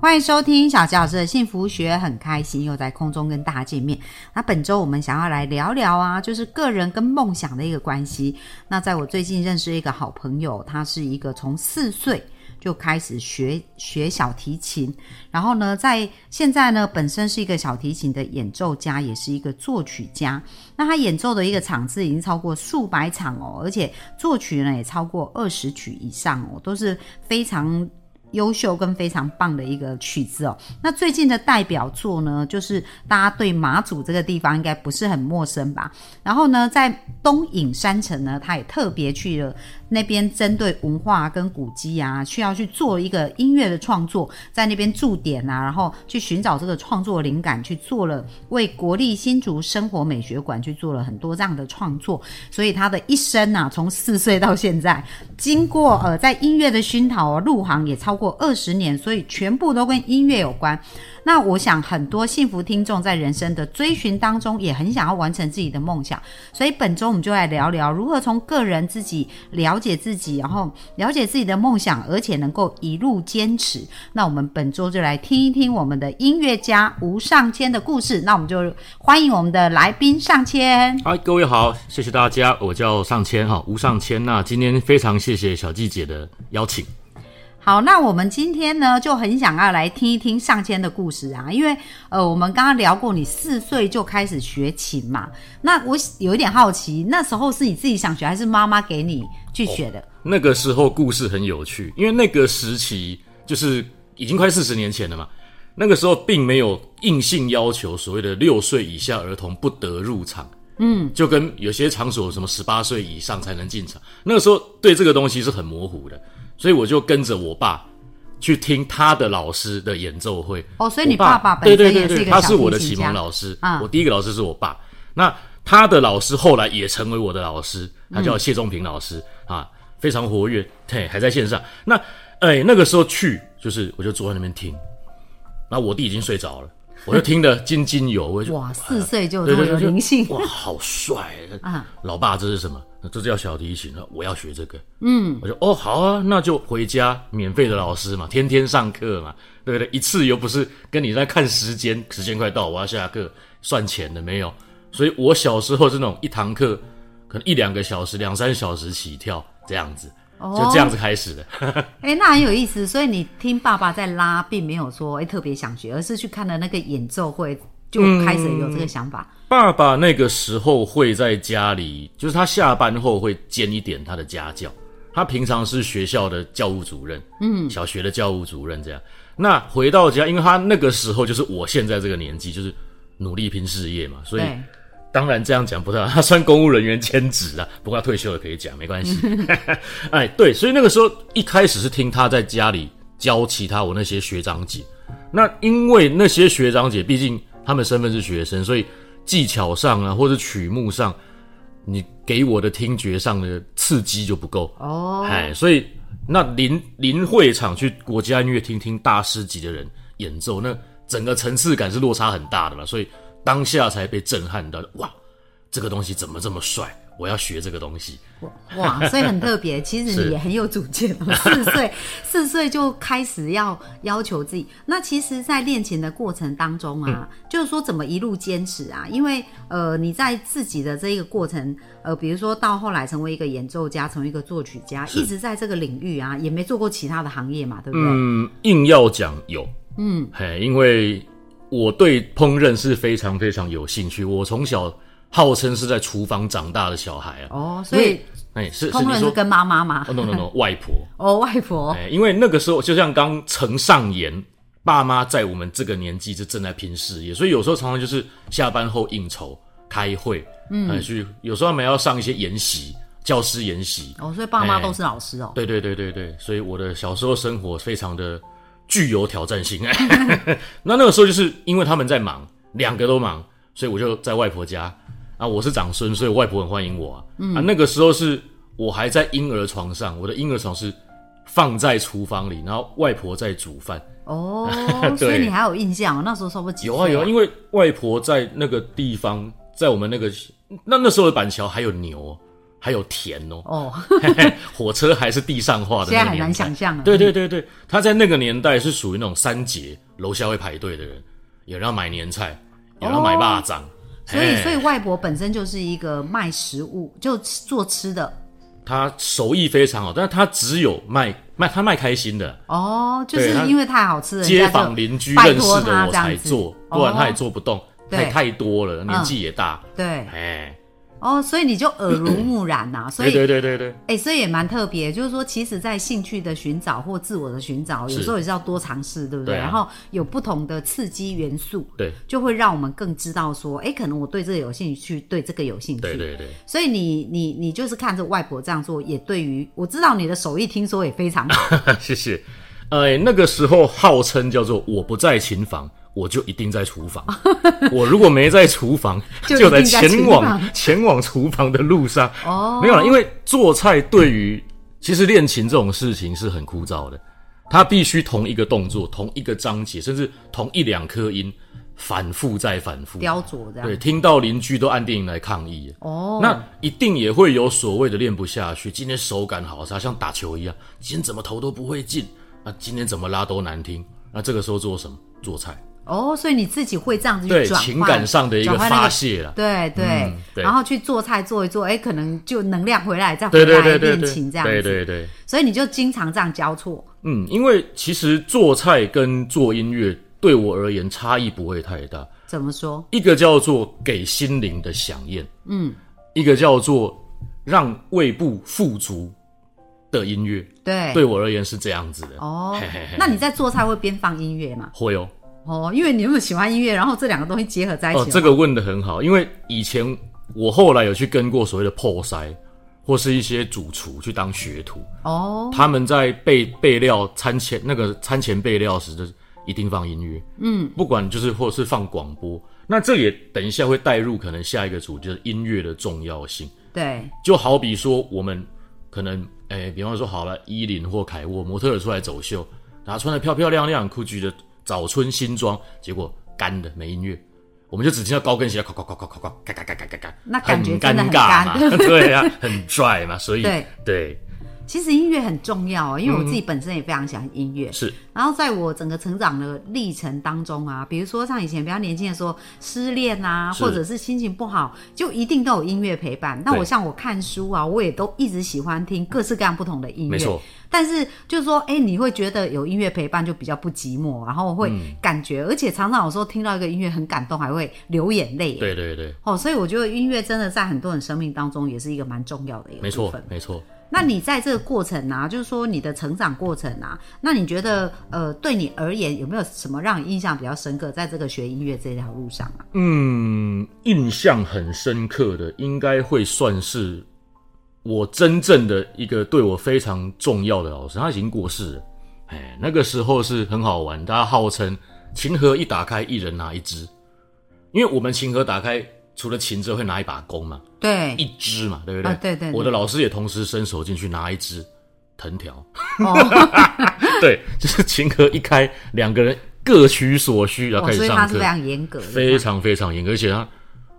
欢迎收听小纪老师的幸福学，很开心又在空中跟大家见面。那本周我们想要来聊聊啊，就是个人跟梦想的一个关系。那在我最近认识一个好朋友，他是一个从四岁就开始学学小提琴，然后呢，在现在呢，本身是一个小提琴的演奏家，也是一个作曲家。那他演奏的一个场次已经超过数百场哦，而且作曲呢也超过二十曲以上哦，都是非常。优秀跟非常棒的一个曲子哦。那最近的代表作呢，就是大家对马祖这个地方应该不是很陌生吧？然后呢，在东影山城呢，他也特别去了那边，针对文化跟古迹啊，需要去做一个音乐的创作，在那边驻点啊，然后去寻找这个创作灵感，去做了为国立新竹生活美学馆去做了很多这样的创作。所以他的一生啊，从四岁到现在，经过呃在音乐的熏陶啊，入行也超。过二十年，所以全部都跟音乐有关。那我想很多幸福听众在人生的追寻当中，也很想要完成自己的梦想。所以本周我们就来聊聊如何从个人自己了解自己，然后了解自己的梦想，而且能够一路坚持。那我们本周就来听一听我们的音乐家吴尚谦的故事。那我们就欢迎我们的来宾尚谦。嗨，各位好，谢谢大家，我叫尚谦哈，吴尚谦。那今天非常谢谢小季姐的邀请。好，那我们今天呢就很想要来听一听上千的故事啊，因为呃，我们刚刚聊过你四岁就开始学琴嘛，那我有一点好奇，那时候是你自己想学，还是妈妈给你去学的？那个时候故事很有趣，因为那个时期就是已经快四十年前了嘛，那个时候并没有硬性要求所谓的六岁以下儿童不得入场，嗯，就跟有些场所什么十八岁以上才能进场，那个时候对这个东西是很模糊的。所以我就跟着我爸去听他的老师的演奏会。哦，所以你爸爸本身也是一个他是我的启蒙老师。啊，我第一个老师是我爸。那他的老师后来也成为我的老师，他叫谢忠平老师啊，非常活跃，嘿，还在线上。那哎，那个时候去就是我就坐在那边听，那我弟已经睡着了。我就听得津津有味。哇，四岁就这么有灵性，哇，好帅啊！老爸，这是什么？这叫小提琴。我要学这个。嗯，我就哦，好啊，那就回家，免费的老师嘛，天天上课嘛，对不对？一次又不是跟你在看时间，时间快到，我要下课算钱的没有。所以我小时候是那种一堂课可能一两个小时、两三小时起跳这样子。就这样子开始的，哎，那很有意思。所以你听爸爸在拉，并没有说哎特别想学，而是去看了那个演奏会，就开始有这个想法。爸爸那个时候会在家里，就是他下班后会兼一点他的家教。他平常是学校的教务主任，嗯，小学的教务主任这样。那回到家，因为他那个时候就是我现在这个年纪，就是努力拼事业嘛，所以。当然这样讲不太好，他算公务人员兼职啊，不过他退休了可以讲，没关系。哎，对，所以那个时候一开始是听他在家里教其他我那些学长姐，那因为那些学长姐毕竟他们身份是学生，所以技巧上啊或者曲目上，你给我的听觉上的刺激就不够哦。哎，所以那临临会场去国家音乐厅听大师级的人演奏，那整个层次感是落差很大的嘛，所以。当下才被震撼到，哇，这个东西怎么这么帅？我要学这个东西。哇，所以很特别。其实你也很有主见，四岁 四岁就开始要要求自己。那其实，在练琴的过程当中啊，就是说怎么一路坚持啊？因为呃，你在自己的这一个过程，呃，比如说到后来成为一个演奏家，成为一个作曲家，一直在这个领域啊，也没做过其他的行业嘛，对不对？嗯，硬要讲有，嗯，嘿，因为。我对烹饪是非常非常有兴趣。我从小号称是在厨房长大的小孩啊。哦，所以哎，是烹饪是跟妈妈吗？no no no，外婆。哦，外婆。哎，因为那个时候就像刚承上言，爸妈在我们这个年纪是正在拼事业，所以有时候常常就是下班后应酬、开会，嗯，去有时候他们要上一些研习，教师研习。哦，所以爸妈都是老师哦。对对对对对，所以我的小时候生活非常的。具有挑战性。那那个时候就是因为他们在忙，两个都忙，所以我就在外婆家啊。我是长孙，所以外婆很欢迎我啊。那个时候是我还在婴儿床上，我的婴儿床是放在厨房里，然后外婆在煮饭。哦，所以你还有印象哦？那时候差不多几岁有啊有啊，因为外婆在那个地方，在我们那个那那时候的板桥还有牛，还有田哦，哦，火车还是地上化的现在很难。想象了。对对对对，他在那个年代是属于那种三节，楼下会排队的人，有人要买年菜，有人要买蚂蚱，所以，所以外婆本身就是一个卖食物，就做吃的。他手艺非常好，但是他只有卖卖他卖开心的，哦，就是因为太好吃了，街坊邻居拜认识的我才做，不然他也做不动，对。太太多了，年纪也大，对。哎，哦，所以你就耳濡目染呐、所以对对对对，哎、所以也蛮特别，就是说，其实，在兴趣的寻找或自我的寻找，有时候也是要多尝试，对不对？然后有不同的刺激元素，对就会让我们更知道说，哎、可能我对这个有兴趣，对这个有兴趣。对对对，所以你你你就是看着外婆这样做，也对于我知道你的手艺，听说也非常好。谢谢。呃，那个时候号称叫做“我不在琴房，我就一定在厨房”。我如果没在厨房，就就在前往 前往厨房的路上。哦，没有了，因为做菜对于其实练琴这种事情是很枯燥的，它必须同一个动作、同一个章节，甚至同一两颗音反复再反复。雕琢这样。对，听到邻居都按电影来抗议。哦，那一定也会有所谓的练不下去。今天手感好差，像打球一样，今天怎么投都不会进，啊，今天怎么拉都难听。那这个时候做什么？做菜，哦，所以你自己会这样子去对转换情感上的一个转换那发泄了。对对、嗯对然后去做菜做一做，哎，可能就能量回来，再回对对来练对对对，琴这样子。对对对，所以你就经常这样交错。嗯，因为其实做菜跟做音乐对我而言差异不会太大，怎么说？一个叫做给心灵的响应，嗯，一个叫做让胃部富足的音乐，对对我而言是这样子的。哦嘿嘿嘿，那你在做菜会边放音乐吗？会哦。哦，因为你那么喜欢音乐，然后这两个东西结合在一起哦这个问的很好，因为以前我后来有去跟过所谓的破塞，或是一些主厨去当学徒，哦，他们在备备料餐前那个餐前备料时，就是一定放音乐，嗯，不管就是或是放广播，那这也等一下会带入可能下一个主就是音乐的重要性，对，就好比说我们可能诶、比方说好了，伊林或凯沃模特儿出来走秀，然后穿的漂漂亮亮，GUCCI 的早春新装，结果干的没音乐，我们就只听到高跟鞋，咵咵咵咵咵咵，嘎嘎嘎嘎嘎嘎，很尴尬嘛，对呀，很拽嘛，所以对。其实音乐很重要哦，因为我自己本身也非常喜欢音乐。是然后在我整个成长的历程当中啊，比如说像以前比较年轻的时候，失恋啊，或者是心情不好，就一定都有音乐陪伴。那我像我看书啊，我也都一直喜欢听各式各样不同的音乐。没错。但是就是说，哎，你会觉得有音乐陪伴就比较不寂寞，然后会嗯感觉，而且常常有时候听到一个音乐很感动，还会流眼泪。对对对，哦，所以我觉得音乐真的在很多人生命当中也是一个蛮重要的一个没错部分。没错。那你在这个过程啊，就是说你的成长过程啊，那你觉得呃，对你而言有没有什么让你印象比较深刻，在这个学音乐这条路上啊？嗯，印象很深刻的，应该会算是我真正的一个对我非常重要的老师，他已经过世了。哎，那个时候是很好玩，大家号称琴盒一打开，一人拿一支，因为我们琴盒打开，除了琴之后会拿一把弓嘛，对，一支嘛，对不对？啊对对对我的老师也同时伸手进去拿一支藤条，哦，对，就是琴盒一开，两个人各取所需，然后哦开始上课。所以他是非常严格的，非常非常严格，而且他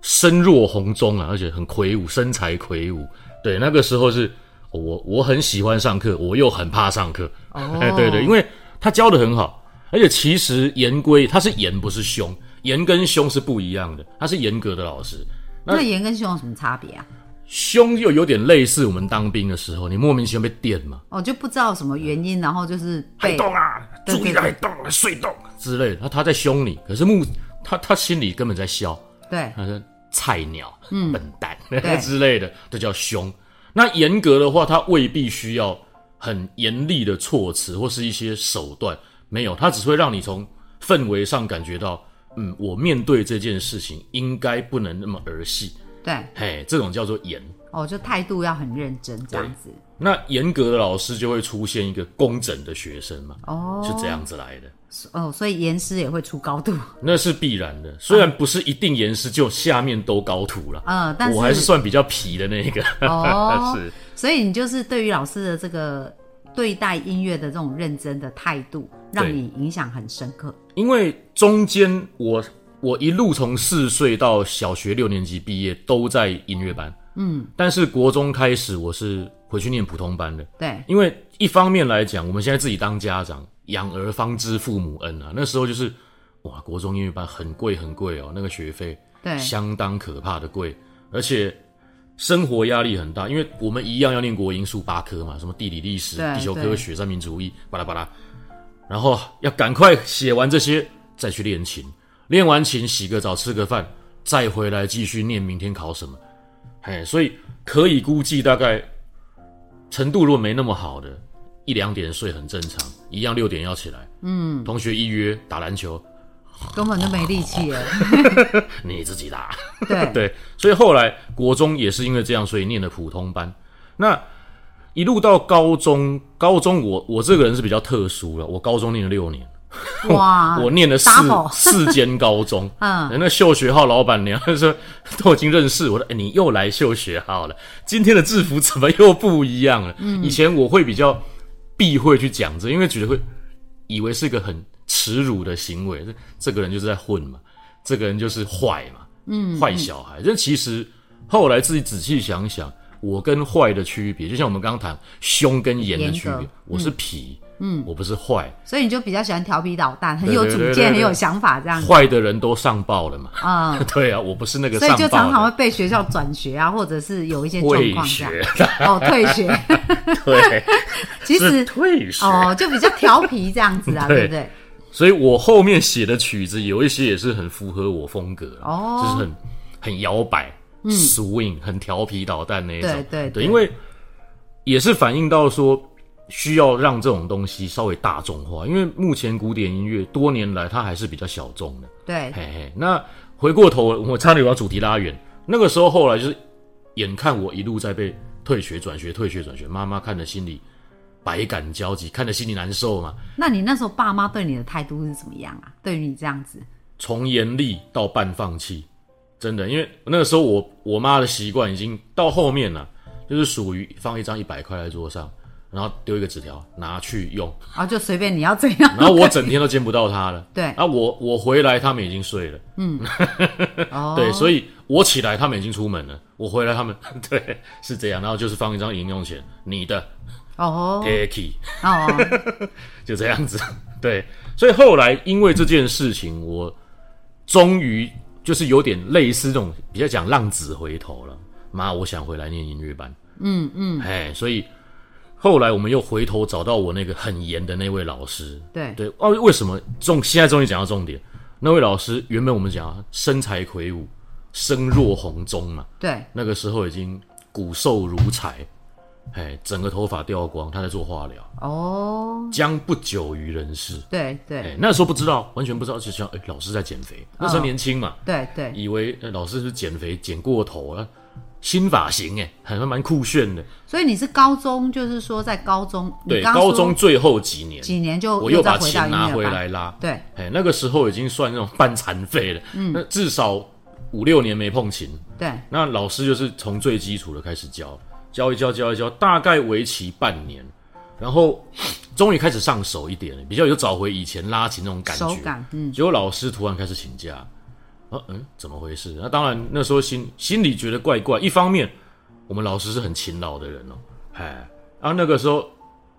身若红钟啊，而且很魁梧，身材魁梧。对，那个时候是哦我我很喜欢上课，我又很怕上课。哦哎，对对，因为他教的很好，而且其实严规他是严不是凶，严跟凶是不一样的，他是严格的老师。那严跟凶有什么差别啊？凶又有点类似我们当兵的时候，你莫名其妙被电嘛，哦，就不知道什么原因，然后就是还被动啊，注意还动啊，睡动之类的。他他在凶你，可是目他他心里根本在笑。对他说菜鸟、笨蛋 之类的，这叫凶。那严格的话，他未必需要很严厉的措辞或是一些手段，没有，他只会让你从氛围上感觉到，嗯，我面对这件事情应该不能那么儿戏，对，嘿，这种叫做严。哦，就态度要很认真这样子。那严格的老师就会出现一个工整的学生嘛，哦，是这样子来的。哦，所以严师也会出高度。那是必然的，虽然不是一定严师就下面都高徒了，嗯，但是我还是算比较皮的那一个。哦 是，所以你就是对于老师的这个对待音乐的这种认真的态度，让你影响很深刻。因为中间我我一路从四岁到小学六年级毕业都在音乐班，嗯，但是国中开始我是回去念普通班的，对，因为一方面来讲，我们现在自己当家长，养儿方知父母恩啊，那时候就是哇，国中音乐班很贵很贵哦，那个学费对，相当可怕的贵，而且生活压力很大，因为我们一样要念国英数八科嘛，什么地理、历史、地球科学、三民主义，巴拉巴拉，然后要赶快写完这些，再去练琴，练完琴洗个澡吃个饭，再回来继续念明天考什么，嘿，所以可以估计大概程度如果没那么好的，一两点睡很正常，一样六点要起来，嗯，同学一约打篮球，根本就没力气了。你自己打。对，对，所以后来国中也是因为这样，所以念的普通班。那一路到高中，高中我我这个人是比较特殊了，我高中念了六年，哇，我念了四四间高中。嗯，那秀学号老板娘说 都已经认识我了，哎，你又来秀学号了，今天的制服怎么又不一样了？以前我会比较避讳去讲这，因为觉得会以为是一个很耻辱的行为，这这个人就是在混嘛，这个人就是坏嘛，嗯，坏小孩。这其实后来自己仔细想想，我跟坏的区别，就像我们刚刚谈凶跟严的区别，我是皮，嗯，我不是坏，所以你就比较喜欢调皮捣蛋，很有主见，很有想法这样子。坏的人都上报了嘛，嗯，对啊，我不是那个所以就常常会。被学校转学啊，或者是有一些状况这样。学，哦，退学，对，其实退学。哦，就比较调皮这样子啊，对。对不对？所以我后面写的曲子有一些也是很符合我风格哦。嗯就是很很摇摆、swing，很调皮捣蛋那一种。对对对对，因为也是反映到说需要让这种东西稍微大众化，因为目前古典音乐多年来它还是比较小众的。对，嘿嘿，那回过头，我差点把主题拉远。那个时候后来就是眼看我一路在被退学、转学、退学、转学，妈妈看着心里百感交集，看着心里难受嘛。那你那时候爸妈对你的态度是怎么样啊？对于你这样子，从严厉到半放弃，真的，因为那个时候我我妈的习惯已经到后面了，就是属于放一张一百块在桌上，然后丢一个纸条拿去用，啊，就随便你要怎样。然后我整天都见不到她了。对，啊，我我回来他们已经睡了，哦，对，所以我起来他们已经出门了，我回来他们 对是这样，然后就是放一张零用钱，你的哦。Take 哦，就这样子，对，所以后来因为这件事情，我终于就是有点类似这种比较讲浪子回头了。妈，我想回来念音乐班。嗯嗯，哎，所以后来我们又回头找到我那个很严的那位老师。对对，哦，为什么重现在终于讲到重点？那位老师原本我们讲啊身材魁梧，声若洪钟嘛，对，那个时候已经骨瘦如柴，哎，整个头发掉光，他在做化疗。哦，将不久于人世。对对哎，那时候不知道，完全不知道，就像哎，老师在减肥。那时候年轻嘛，对对，以为、呃老师是减肥减过头啊，新发型哎，还蛮酷炫的。所以你是高中，就是说在高中，你对，高中最后几年，几年就我又把再回到钱拿回来啦。对，哎，那个时候已经算那种半残废了，嗯，那至少五六年没碰琴。对，那老师就是从最基础的开始教，教一教，教一教，大概为期半年，然后终于开始上手一点了，比较有找回以前拉琴那种感觉。手感，嗯，结果老师突然开始请假，啊，嗯，怎么回事？那当然那时候心心里觉得怪怪。一方面，我们老师是很勤劳的人哦，哎，然后那个时候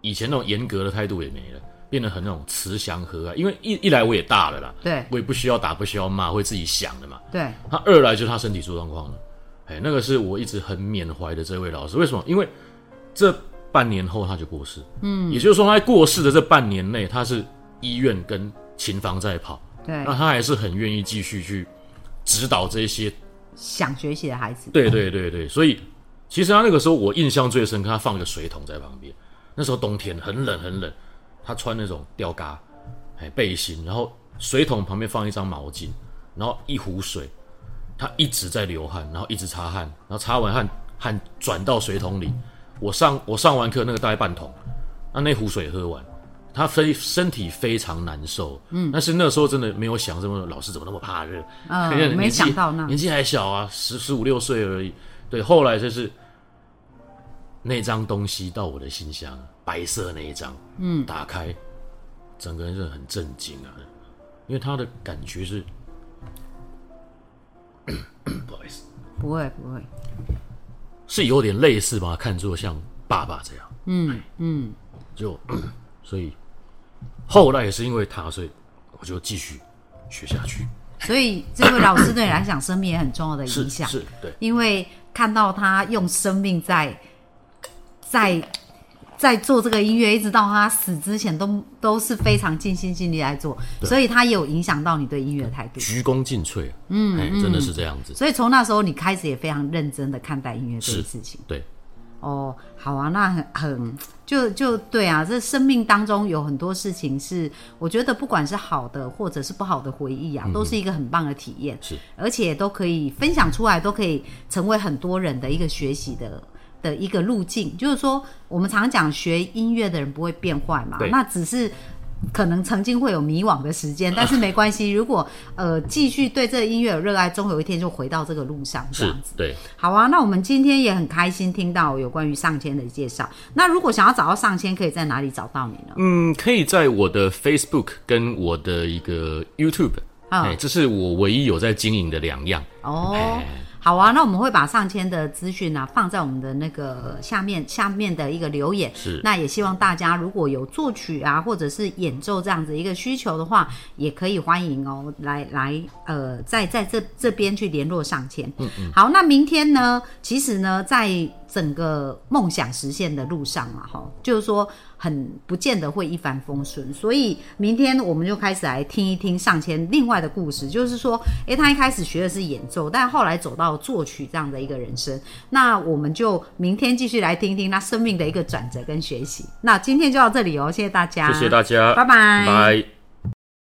以前那种严格的态度也没了，变得很那种慈祥和蔼。因为一一来我也大了啦，对我也不需要打，不需要骂，会自己想的嘛。对，他二来就是他身体出状况了，哎，那个是我一直很缅怀的这位老师。为什么？因为这半年后他就过世，嗯，也就是说他在过世的这半年内，他是医院跟琴房在跑，对那，他还是很愿意继续去指导这些。想学习的孩子，对对对对，所以其实他那个时候我印象最深刻，他放一个水桶在旁边，那时候冬天很冷很冷，他穿那种吊嘎哎背心，然后水桶旁边放一张毛巾，然后一壶水，他一直在流汗，然后一直擦汗，然后擦完汗汗转到水桶里。我上我上完课那个大概半桶，那那壶水喝完，他非身体非常难受。嗯，但是那时候真的没有想这么老师怎么那么怕热，嗯没想到那年纪还小啊，十十五六岁而已。对，后来就是那张东西到我的信箱，白色那一张，嗯，打开，整个人是很震惊啊，因为他的感觉是，不好意思，不会不会，是有点类似把它看作像爸爸这样，嗯嗯，就 所以后来也是因为他，所以我就继续学下去，所以这位老师对你来讲，生命也很重要的影响，是，对，因为看到他用生命在在在做这个音乐，一直到他死之前都都是非常尽心尽力来做，所以他也有影响到你对音乐的态度。鞠躬尽瘁，嗯，哎，真的是这样子，所以从那时候你开始也非常认真的看待音乐这件事情。对，哦，好啊，那很很就就对啊，这生命当中有很多事情是，我觉得不管是好的或者是不好的回忆啊，都是一个很棒的体验，是，而且都可以分享出来，都可以成为很多人的一个学习的。的一个路径，就是说，我们常讲学音乐的人不会变坏嘛，那只是可能曾经会有迷惘的时间，但是没关系，如果呃继续对这个音乐有热爱，终有一天就回到这个路上，这样子。对，好啊，那我们今天也很开心听到有关于上千的介绍。那如果想要找到上千，可以在哪里找到你呢？嗯，可以在我的 Facebook 跟我的一个 YouTube，啊哎，这是我唯一有在经营的两样。哦哎，好啊，那我们会把上千的资讯呢放在我们的那个下面下面的一个留言。是那也希望大家如果有作曲啊或者是演奏这样子一个需求的话，也可以欢迎哦，来来呃，在在这这边去联络上千。嗯嗯。好，那明天呢？其实呢，在整个梦想实现的路上嘛，哈，就是说很不见得会一帆风顺，所以明天我们就开始来听一听上千另外的故事，就是说，诶，他一开始学的是演奏，但后来走到作曲这样的一个人生，那我们就明天继续来听听他生命的一个转折跟学习。那今天就到这里哦，谢谢大家，谢谢大家，拜。拜拜。